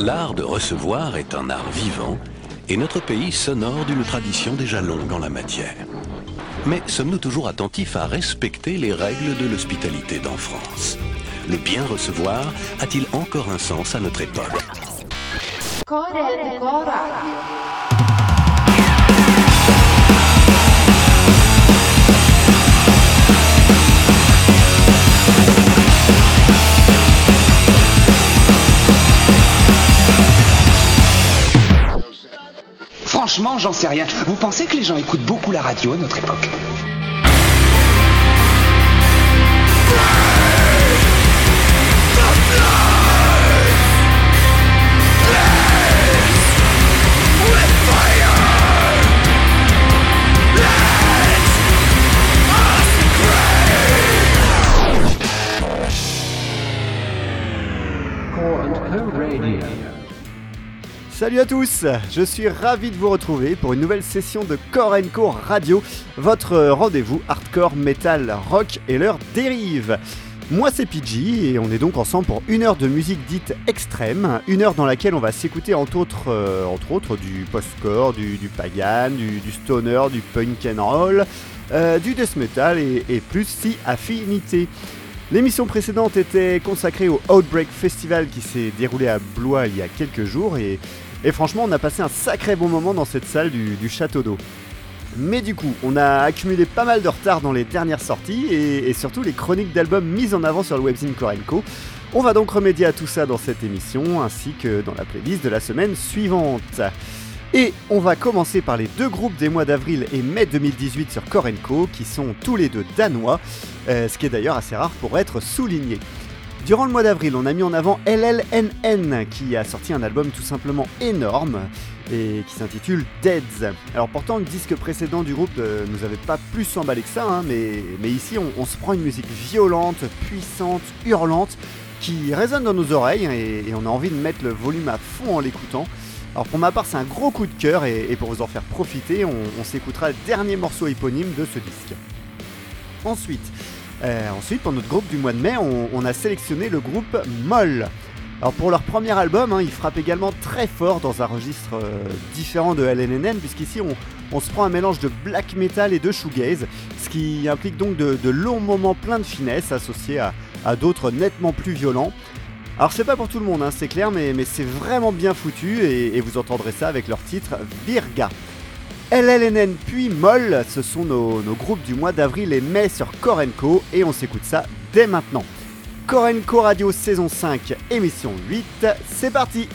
L'art de recevoir est un art vivant et notre pays s'honore d'une tradition déjà longue en la matière. Mais sommes-nous toujours attentifs à respecter les règles de l'hospitalité dans France? Le bien recevoir a-t-il encore un sens à notre époque? Franchement, j'en sais rien. Vous pensez que les gens écoutent beaucoup la radio à notre époque? Salut à tous, je suis ravi de vous retrouver pour une nouvelle session de Core Co Radio, votre rendez-vous hardcore, metal, rock et leur dérive. Moi c'est PG et on est donc ensemble pour une heure de musique dite extrême, une heure dans laquelle on va s'écouter entre autres, euh, du post-core, du, pagan, du, stoner, du punk and roll, euh, du death metal et, et plus si affinité. L'émission précédente était consacrée au Outbreak Festival qui s'est déroulé à Blois il y a quelques jours et et franchement, on a passé un sacré bon moment dans cette salle du, château d'eau. Mais du coup, on a accumulé pas mal de retard dans les dernières sorties et, surtout les chroniques d'albums mises en avant sur le webzine Korenko. On va donc remédier à tout ça dans cette émission ainsi que dans la playlist de la semaine suivante. Et on va commencer par les deux groupes des mois d'avril et mai 2018 sur Korenko qui sont tous les deux danois, euh, ce qui est d'ailleurs assez rare pour être souligné. Durant le mois d'avril, on a mis en avant LLNN qui a sorti un album tout simplement énorme et qui s'intitule Deads. Alors pourtant le disque précédent du groupe euh, nous avait pas plus emballé que ça, hein, mais, mais, ici on, se prend une musique violente, puissante, hurlante, qui résonne dans nos oreilles et, on a envie de mettre le volume à fond en l'écoutant. Alors pour ma part c'est un gros coup de cœur et, pour vous en faire profiter, on, on s'écoutera le dernier morceau éponyme de ce disque. Ensuite, euh, ensuite, pour notre groupe du mois de mai, on, a sélectionné le groupe Moll. Alors pour leur premier album, hein, ils frappent également très fort dans un registre euh, différent de LNNN, puisqu'ici on, se prend un mélange de black metal et de shoegaze, ce qui implique donc de, longs moments pleins de finesse associés à, d'autres nettement plus violents. Alors c'est pas pour tout le monde, hein, c'est clair, mais, c'est vraiment bien foutu et, et, vous entendrez ça avec leur titre Virga. LLNN puis Moll, ce sont nos, groupes du mois d'avril et mai sur Korenko et on s'écoute ça dès maintenant. Korenko Radio saison 5, émission 8, c'est parti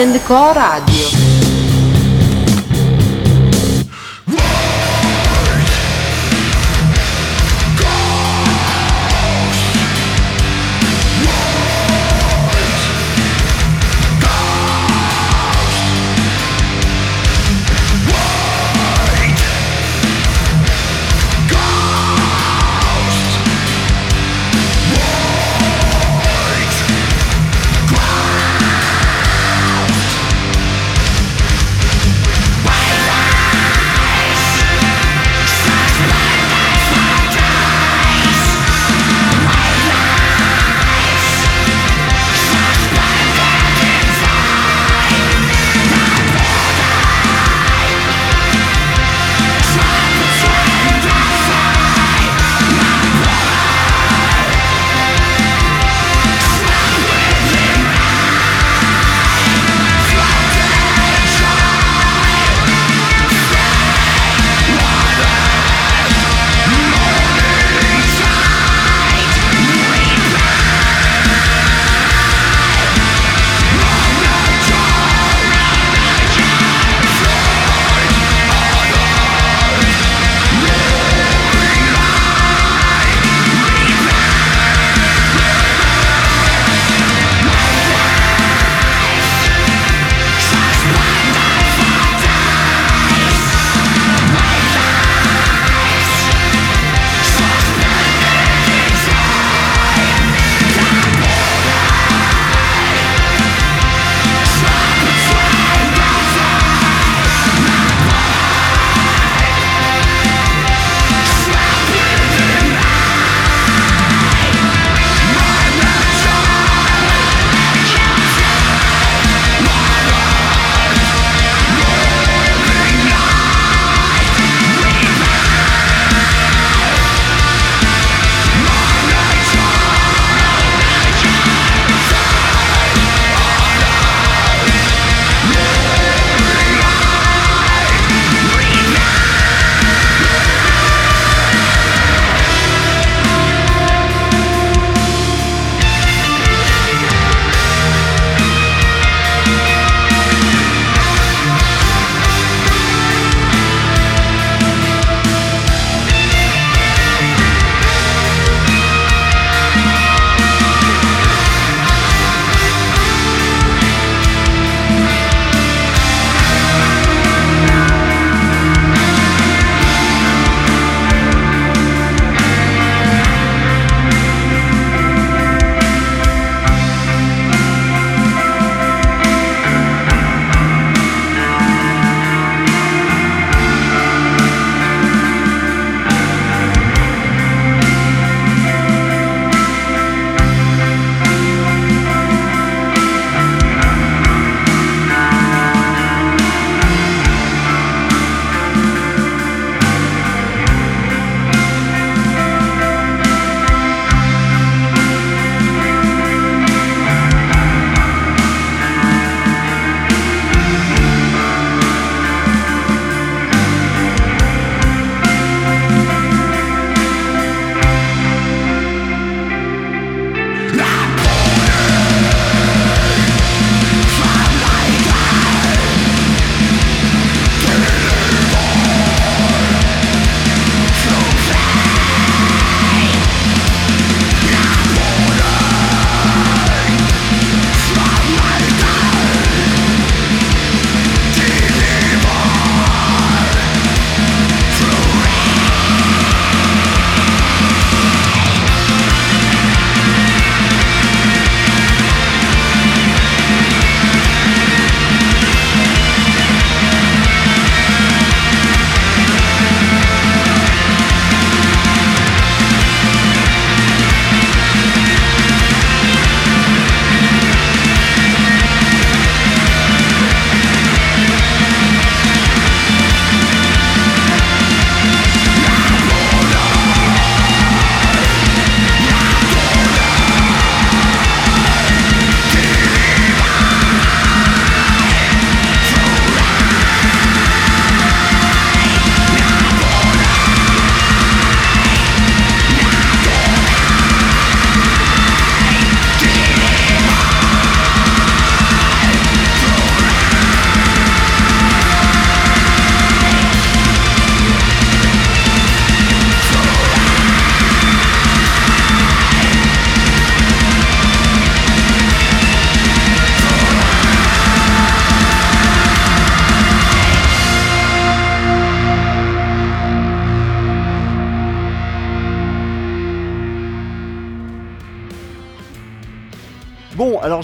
Core and Co Radio.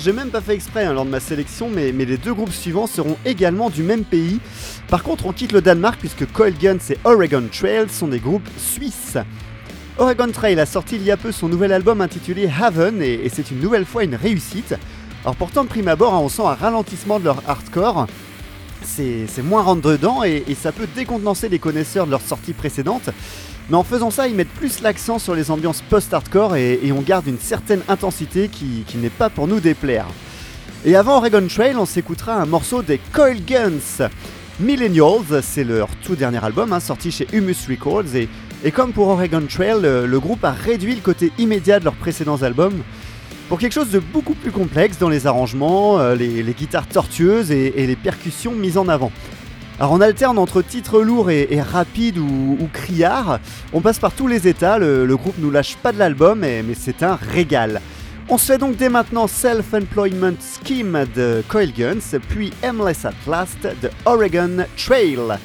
J'ai même pas fait exprès hein, lors de ma sélection, mais, les deux groupes suivants seront également du même pays. Par contre, on quitte le Danemark puisque Coil Guns et Oregon Trail sont des groupes suisses. Oregon Trail a sorti il y a peu son nouvel album intitulé Haven et, c'est une nouvelle fois une réussite. Alors pourtant de prime abord, hein, on sent un ralentissement de leur hardcore. C'est moins rentre dedans et, et ça peut décontenancer les connaisseurs de leur sortie précédente. Mais en faisant ça, ils mettent plus l'accent sur les ambiances post-hardcore et, on garde une certaine intensité qui, n'est pas pour nous déplaire. Et avant Oregon Trail, on s'écoutera un morceau des Coil Guns. Millennials, c'est leur tout dernier album, hein, sorti chez Humus Records. Et, comme pour Oregon Trail, le, le groupe a réduit le côté immédiat de leurs précédents albums pour quelque chose de beaucoup plus complexe dans les arrangements, euh, les, guitares tortueuses et les percussions mises en avant. Alors on alterne entre titres lourds et, rapides ou, criards, on passe par tous les états, le, groupe nous lâche pas de l'album, mais c'est un régal. On se fait donc dès maintenant Self-Employment Scheme de Coil Guns, puis Aimless at Last de Oregon Trail.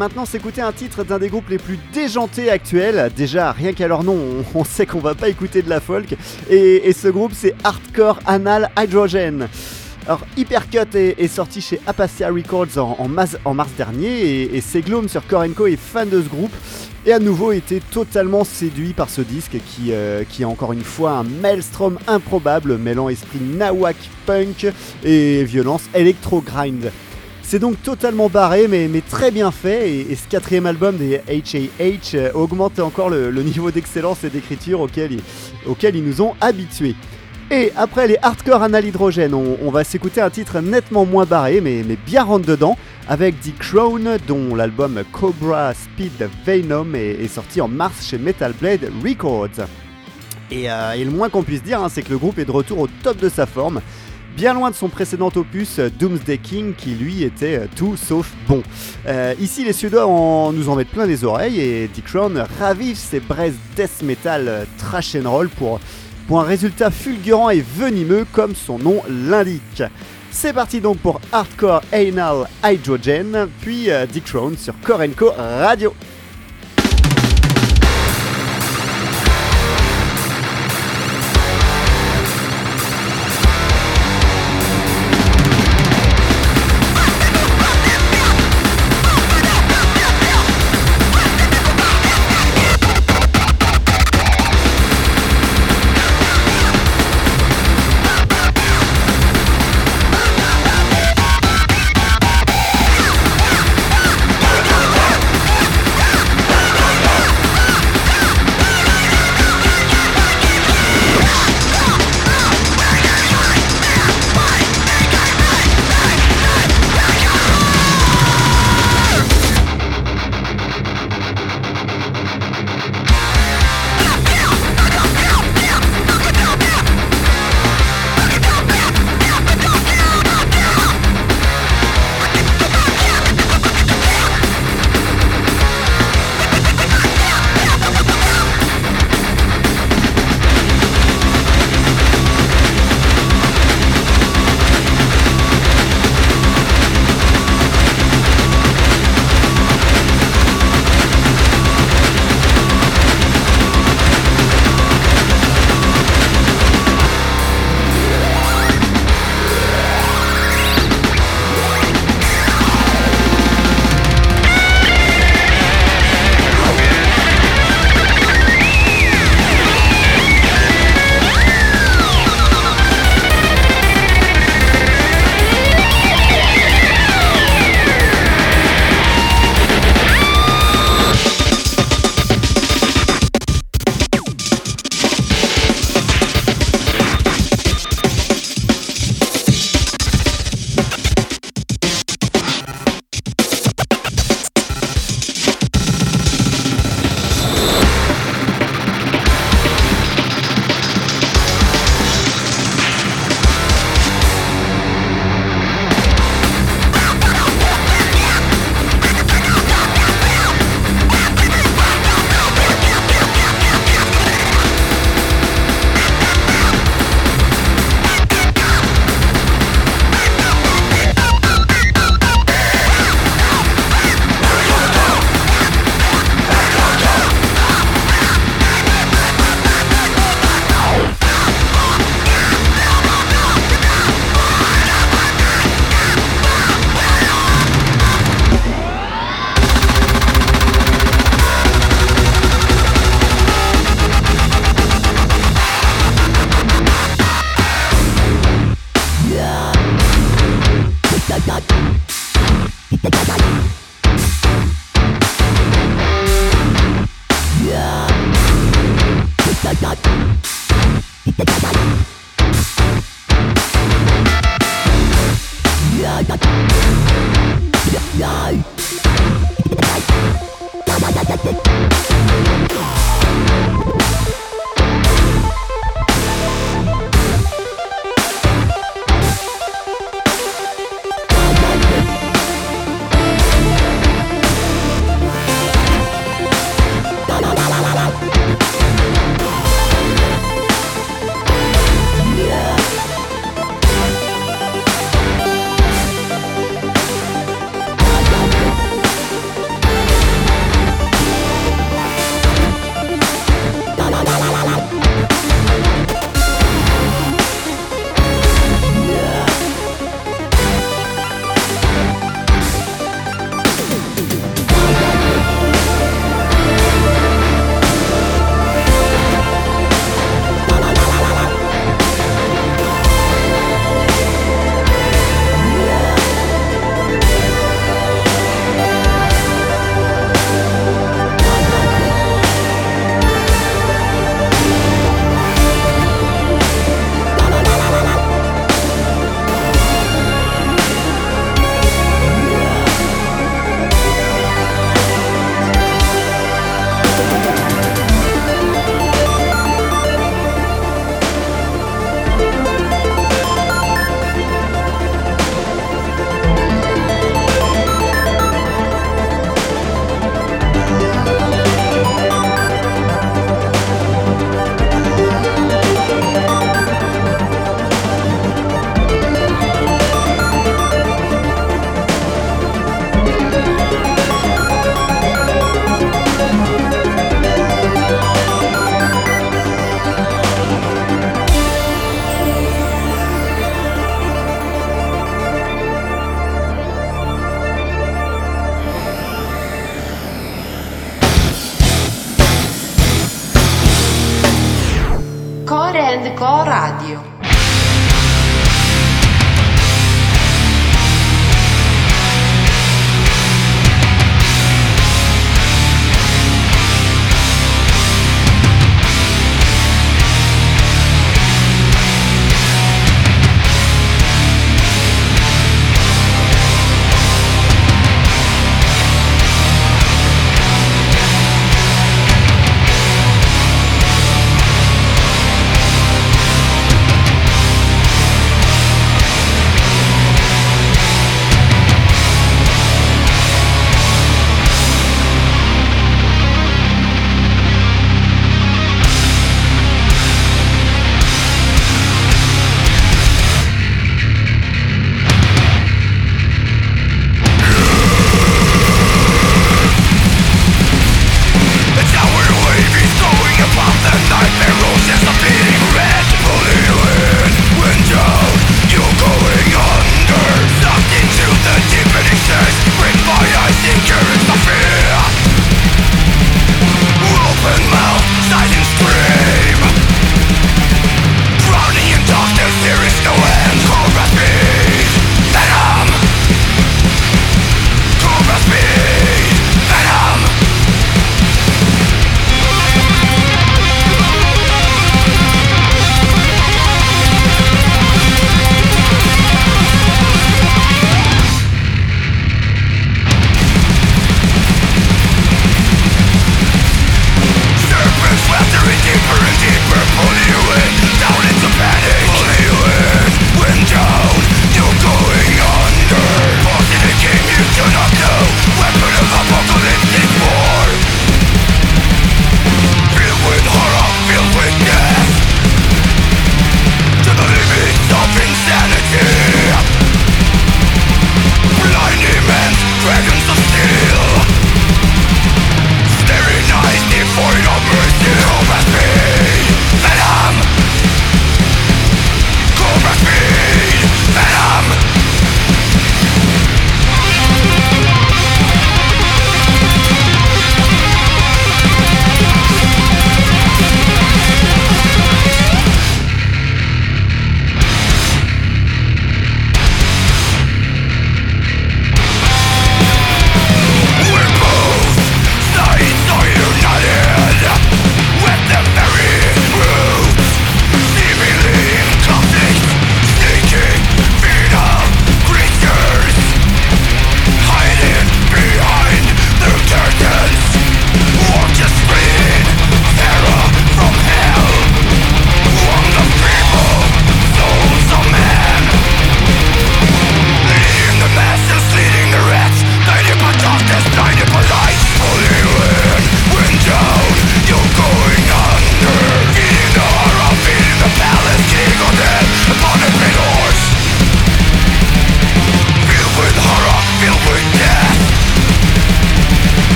Maintenant s'écouter un titre d'un des groupes les plus déjantés actuels. Déjà, rien qu'à leur nom, on, sait qu'on va pas écouter de la folk. Et, ce groupe, c'est Hardcore Anal Hydrogen. Alors, Hypercut est, est sorti chez Apacia Records en, mars dernier et, et Segloom sur Korenko est fan de ce groupe et à nouveau été totalement séduit par ce disque qui, euh, qui est encore une fois un maelstrom improbable mêlant esprit nawak punk et violence électro-grind. C'est donc totalement barré mais, très bien fait et, ce quatrième album des HAH euh, augmente encore le, niveau d'excellence et d'écriture auquel, ils- nous ont habitués. Et après les hardcore anal hydrogène, on, va s'écouter un titre nettement moins barré mais, bien rentre dedans avec The Crown dont l'album Cobra Speed Venom est, sorti en mars chez Metal Blade Records. Et, euh, le moins qu'on puisse dire, hein, c'est que le groupe est de retour au top de sa forme, bien loin de son précédent opus euh, Doomsday King qui lui était euh, tout sauf bon. Euh, ici les Suédois nous en mettent plein les oreilles et Dick ravive ses braises death metal trash and roll pour, un résultat fulgurant et venimeux comme son nom l'indique. C'est parti donc pour Hardcore Anal Hydrogen, puis Dick Crown sur Korenko Radio.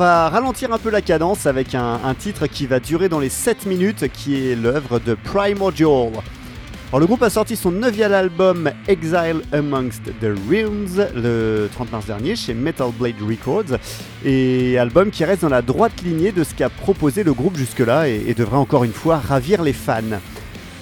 Va ralentir un peu la cadence avec un, titre qui va durer dans les 7 minutes, qui est l'œuvre de Primordial. Alors, le groupe a sorti son 9 album Exile Amongst the Realms le 30 mars dernier chez Metal Blade Records, et album qui reste dans la droite lignée de ce qu'a proposé le groupe jusque-là et, et devrait encore une fois ravir les fans.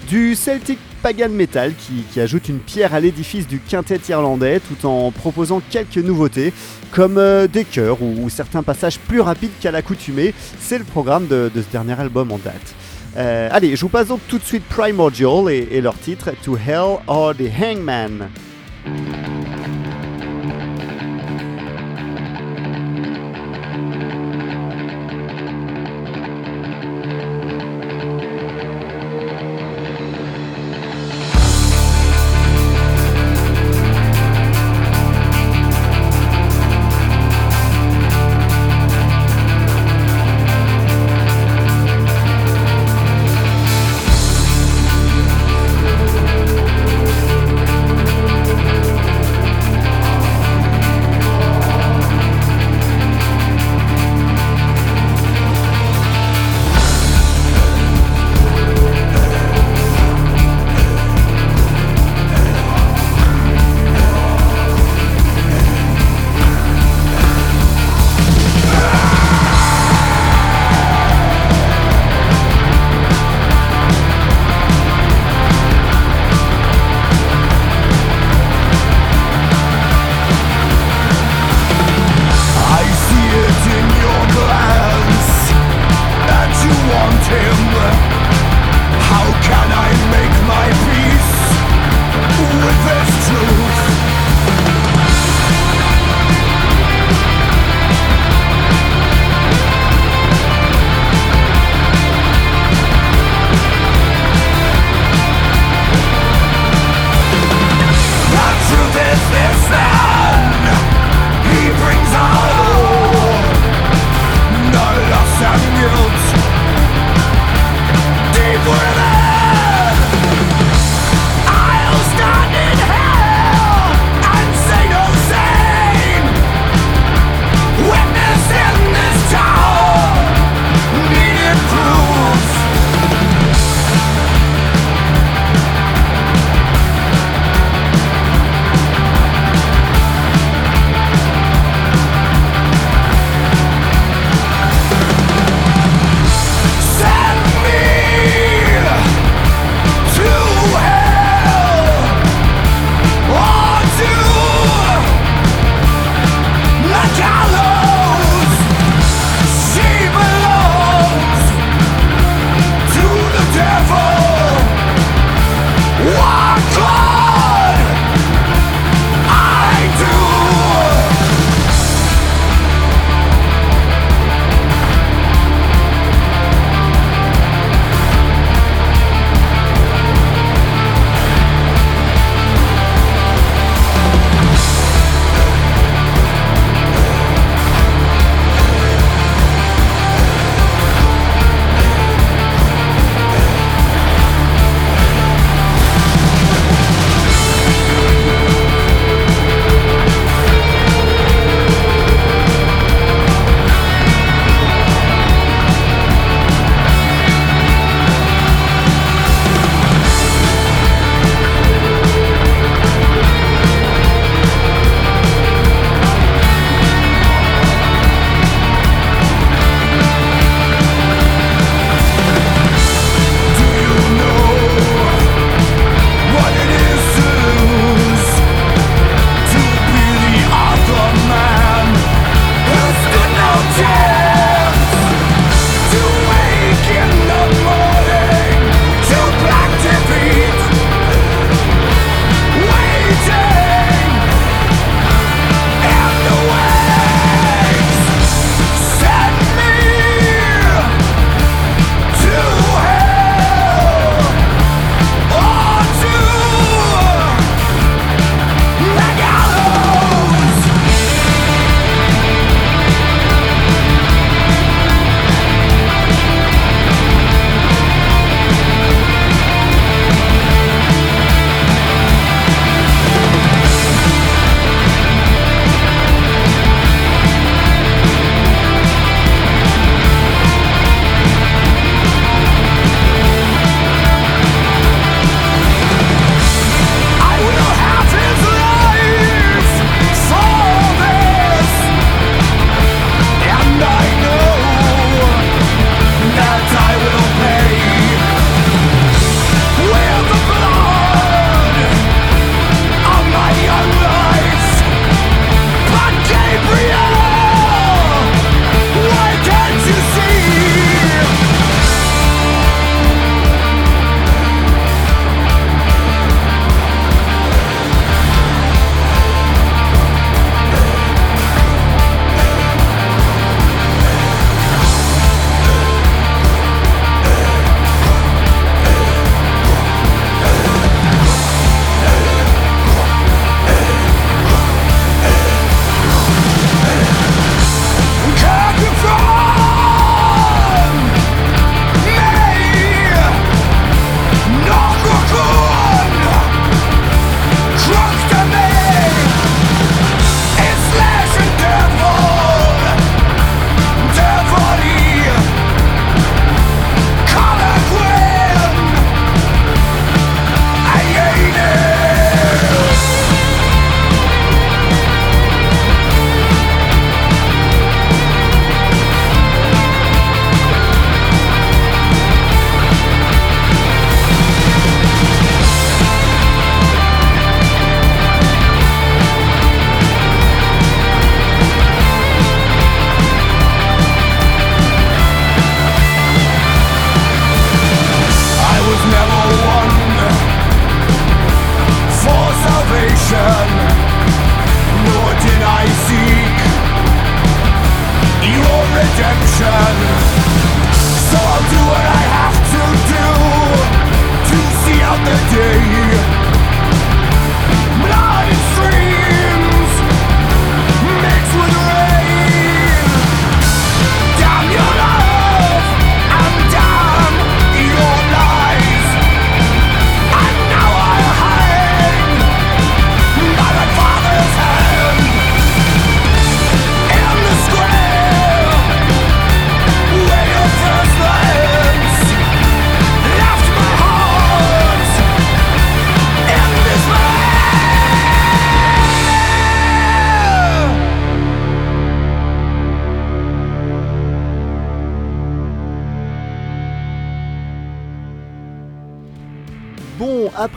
Du Celtic Pagan Metal qui, ajoute une pierre à l'édifice du quintet irlandais tout en proposant quelques nouveautés comme euh, des chœurs ou, certains passages plus rapides qu'à l'accoutumée. C'est le programme de, ce dernier album en date. Euh, allez, je vous passe donc tout de suite Primordial et leur titre To Hell or the Hangman.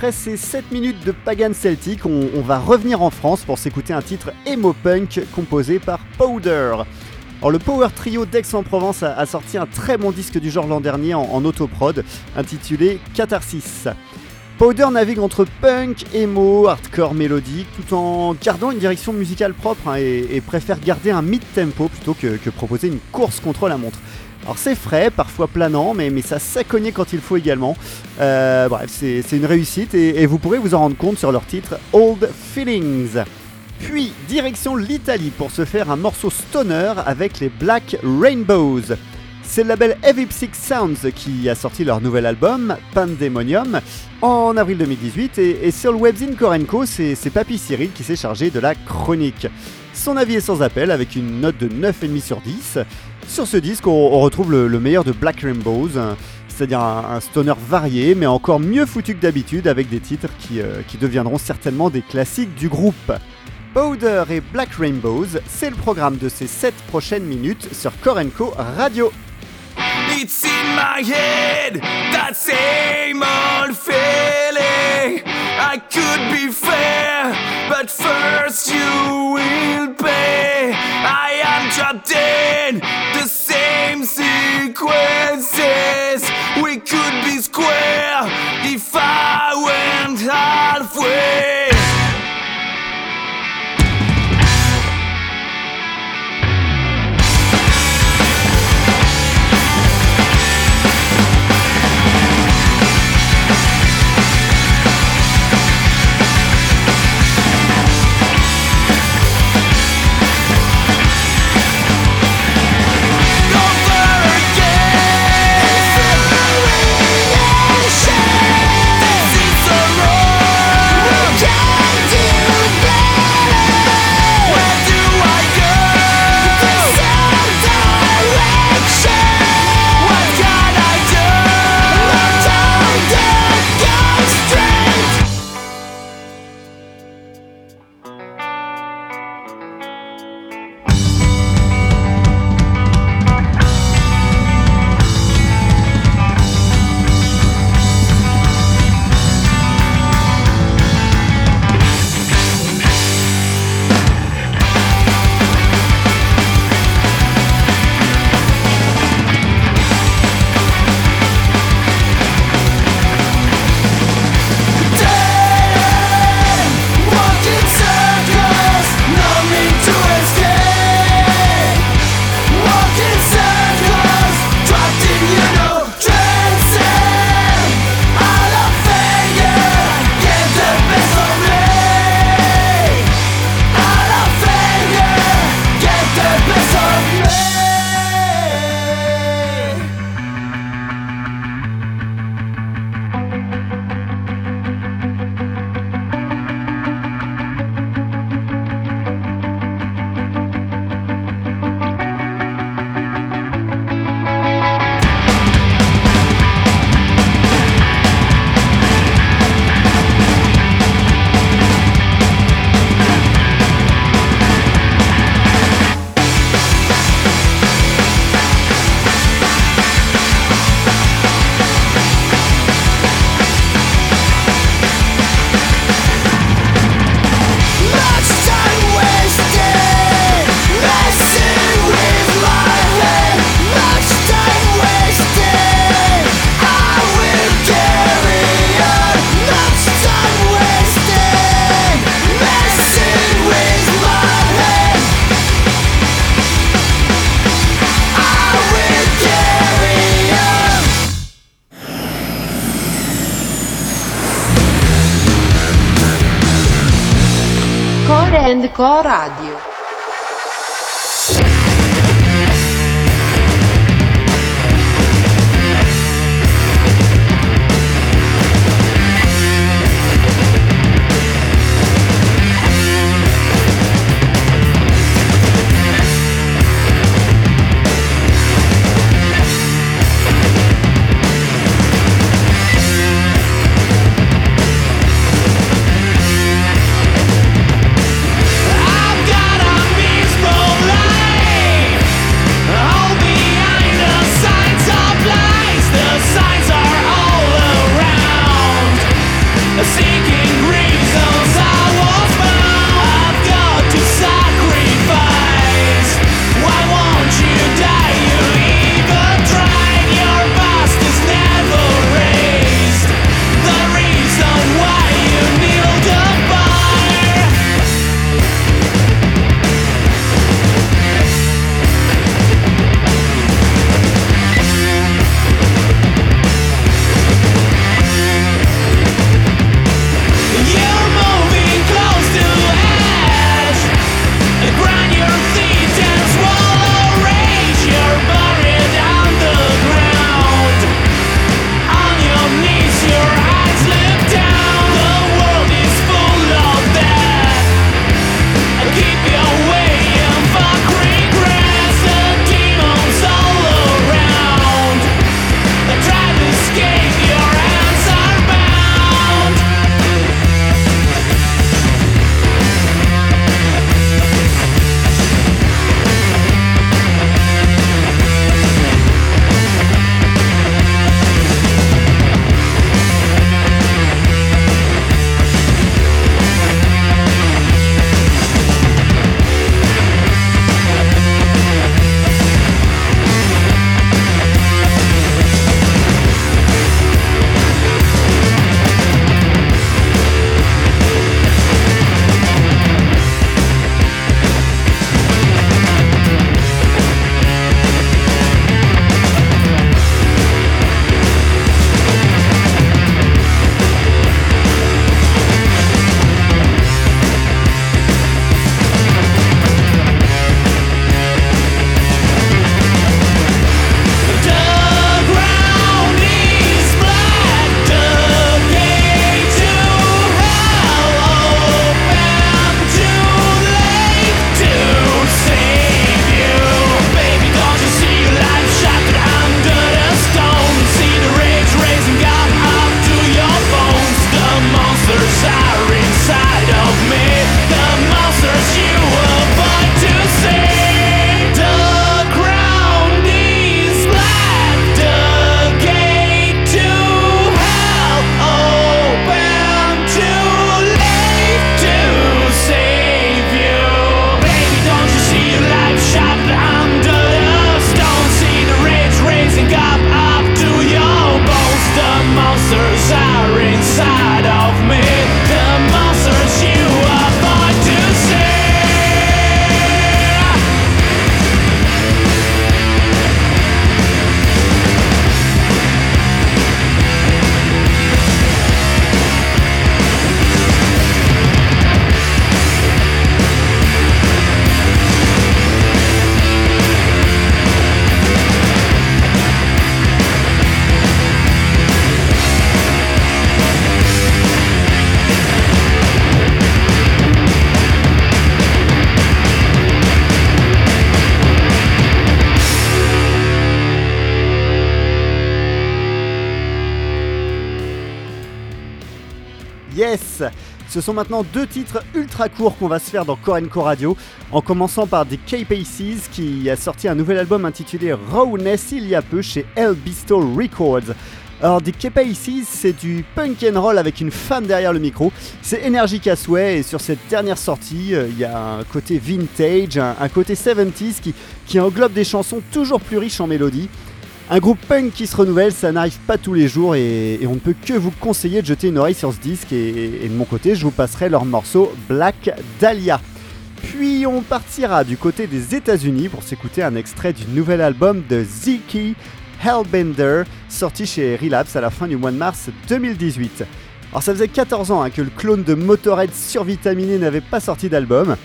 Après ces 7 minutes de Pagan Celtic, on, va revenir en France pour s'écouter un titre emo punk composé par Powder. Alors, le Power Trio d'Aix-en-Provence a, sorti un très bon disque du genre l'an dernier en, autoprod intitulé Catharsis. Powder navigue entre punk, emo, hardcore mélodique tout en gardant une direction musicale propre hein, et, préfère garder un mid-tempo plutôt que proposer une course contre la montre. Alors c'est frais, parfois planant, mais, ça sait cogner quand il faut également. Euh, bref, c'est une réussite et, vous pourrez vous en rendre compte sur leur titre Old Feelings. Puis, direction l'Italie pour se faire un morceau stoner avec les Black Rainbows. C'est le label Heavy Psych Sounds qui a sorti leur nouvel album, Pandemonium, en avril 2018. Et, sur le webzine Korenko, c'est Papy Cyril qui s'est chargé de la chronique. Son avis est sans appel avec une note de 9,5 sur 10. Sur ce disque, on, retrouve le, le meilleur de Black Rainbows, hein, c'est-à-dire un, stoner varié, mais encore mieux foutu que d'habitude, avec des titres qui, euh, qui deviendront certainement des classiques du groupe. Powder et Black Rainbows, c'est le programme de ces 7 prochaines minutes sur Korenko Radio. It's in my head. I could be fair, but first you will pay. I am trapped in the same sequences. We could be square if I went halfway. Ce sont maintenant deux titres ultra courts qu'on va se faire dans Core Radio, en commençant par The K-Paces qui a sorti un nouvel album intitulé Rawness il y a peu chez El Bisto Records. Alors The K-Paces c'est du punk and roll avec une femme derrière le micro, c'est énergique à souhait et sur cette dernière sortie euh, il y a un côté vintage, un, côté 70s qui, qui englobe des chansons toujours plus riches en mélodie. Un groupe punk qui se renouvelle, ça n'arrive pas tous les jours et, on ne peut que vous conseiller de jeter une oreille sur ce disque et, de mon côté je vous passerai leur morceau Black Dahlia. Puis on partira du côté des États-Unis pour s'écouter un extrait du nouvel album de Ziki Hellbender sorti chez Relapse à la fin du mois de mars 2018. Alors ça faisait 14 ans hein, que le clone de Motorhead survitaminé n'avait pas sorti d'album.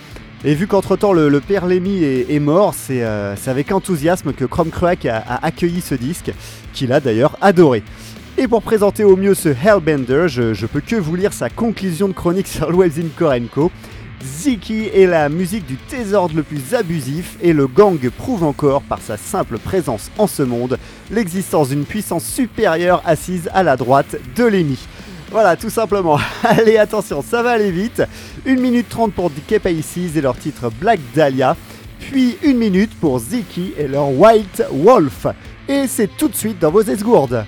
Et vu qu'entre-temps le, père Lemmy est, mort, euh, c'est avec enthousiasme que Chrome Crack a, accueilli ce disque, qu'il a d'ailleurs adoré. Et pour présenter au mieux ce Hellbender, je, peux que vous lire sa conclusion de chronique sur in Korenko. Ziki est la musique du désordre le plus abusif et le gang prouve encore par sa simple présence en ce monde l'existence d'une puissance supérieure assise à la droite de Lemmy. Voilà, tout simplement. Allez, attention, ça va aller vite. 1 minute 30 pour Paces et leur titre Black Dahlia. Puis 1 minute pour Ziki et leur White Wolf. Et c'est tout de suite dans vos esgourdes.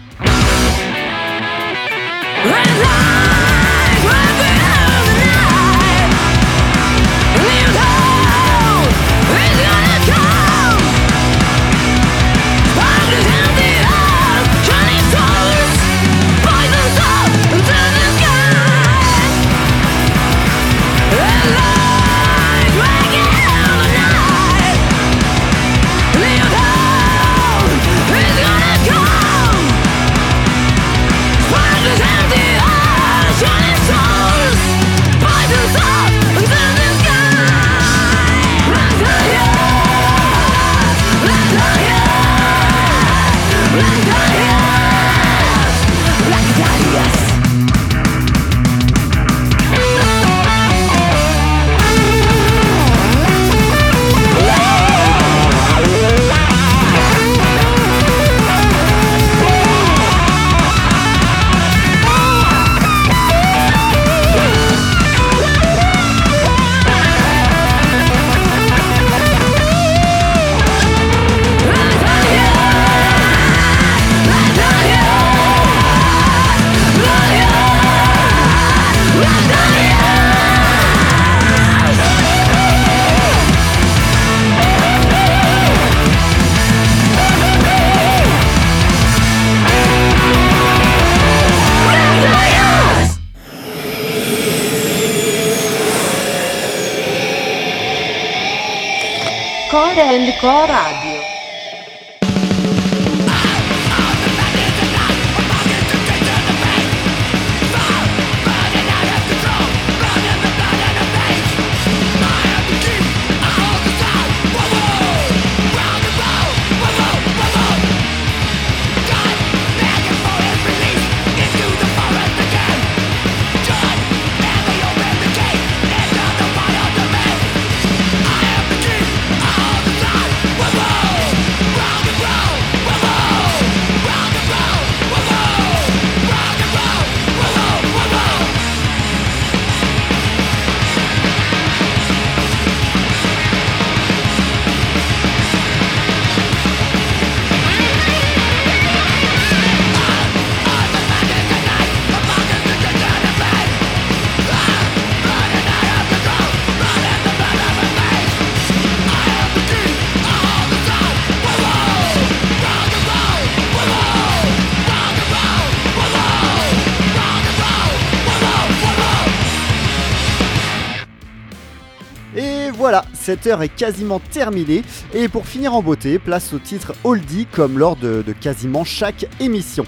Voilà, cette heure est quasiment terminée. Et pour finir en beauté, place au titre Oldie comme lors de, quasiment chaque émission.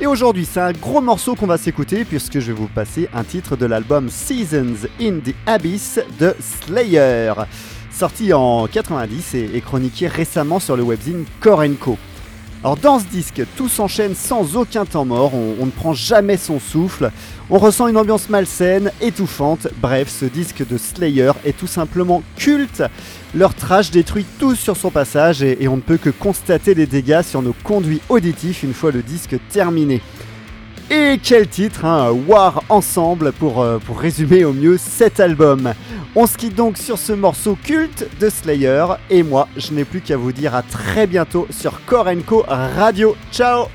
Et aujourd'hui, c'est un gros morceau qu'on va s'écouter puisque je vais vous passer un titre de l'album Seasons in the Abyss de Slayer, sorti en 90 et, chroniqué récemment sur le webzine Core Co. Alors dans ce disque, tout s'enchaîne sans aucun temps mort, on, ne prend jamais son souffle, on ressent une ambiance malsaine, étouffante, bref, ce disque de Slayer est tout simplement culte. Leur trash détruit tout sur son passage et, et on ne peut que constater les dégâts sur nos conduits auditifs une fois le disque terminé. Et quel titre, hein, War Ensemble pour, euh, pour résumer au mieux cet album. On se quitte donc sur ce morceau culte de Slayer et moi je n'ai plus qu'à vous dire à très bientôt sur Core Co Radio. Ciao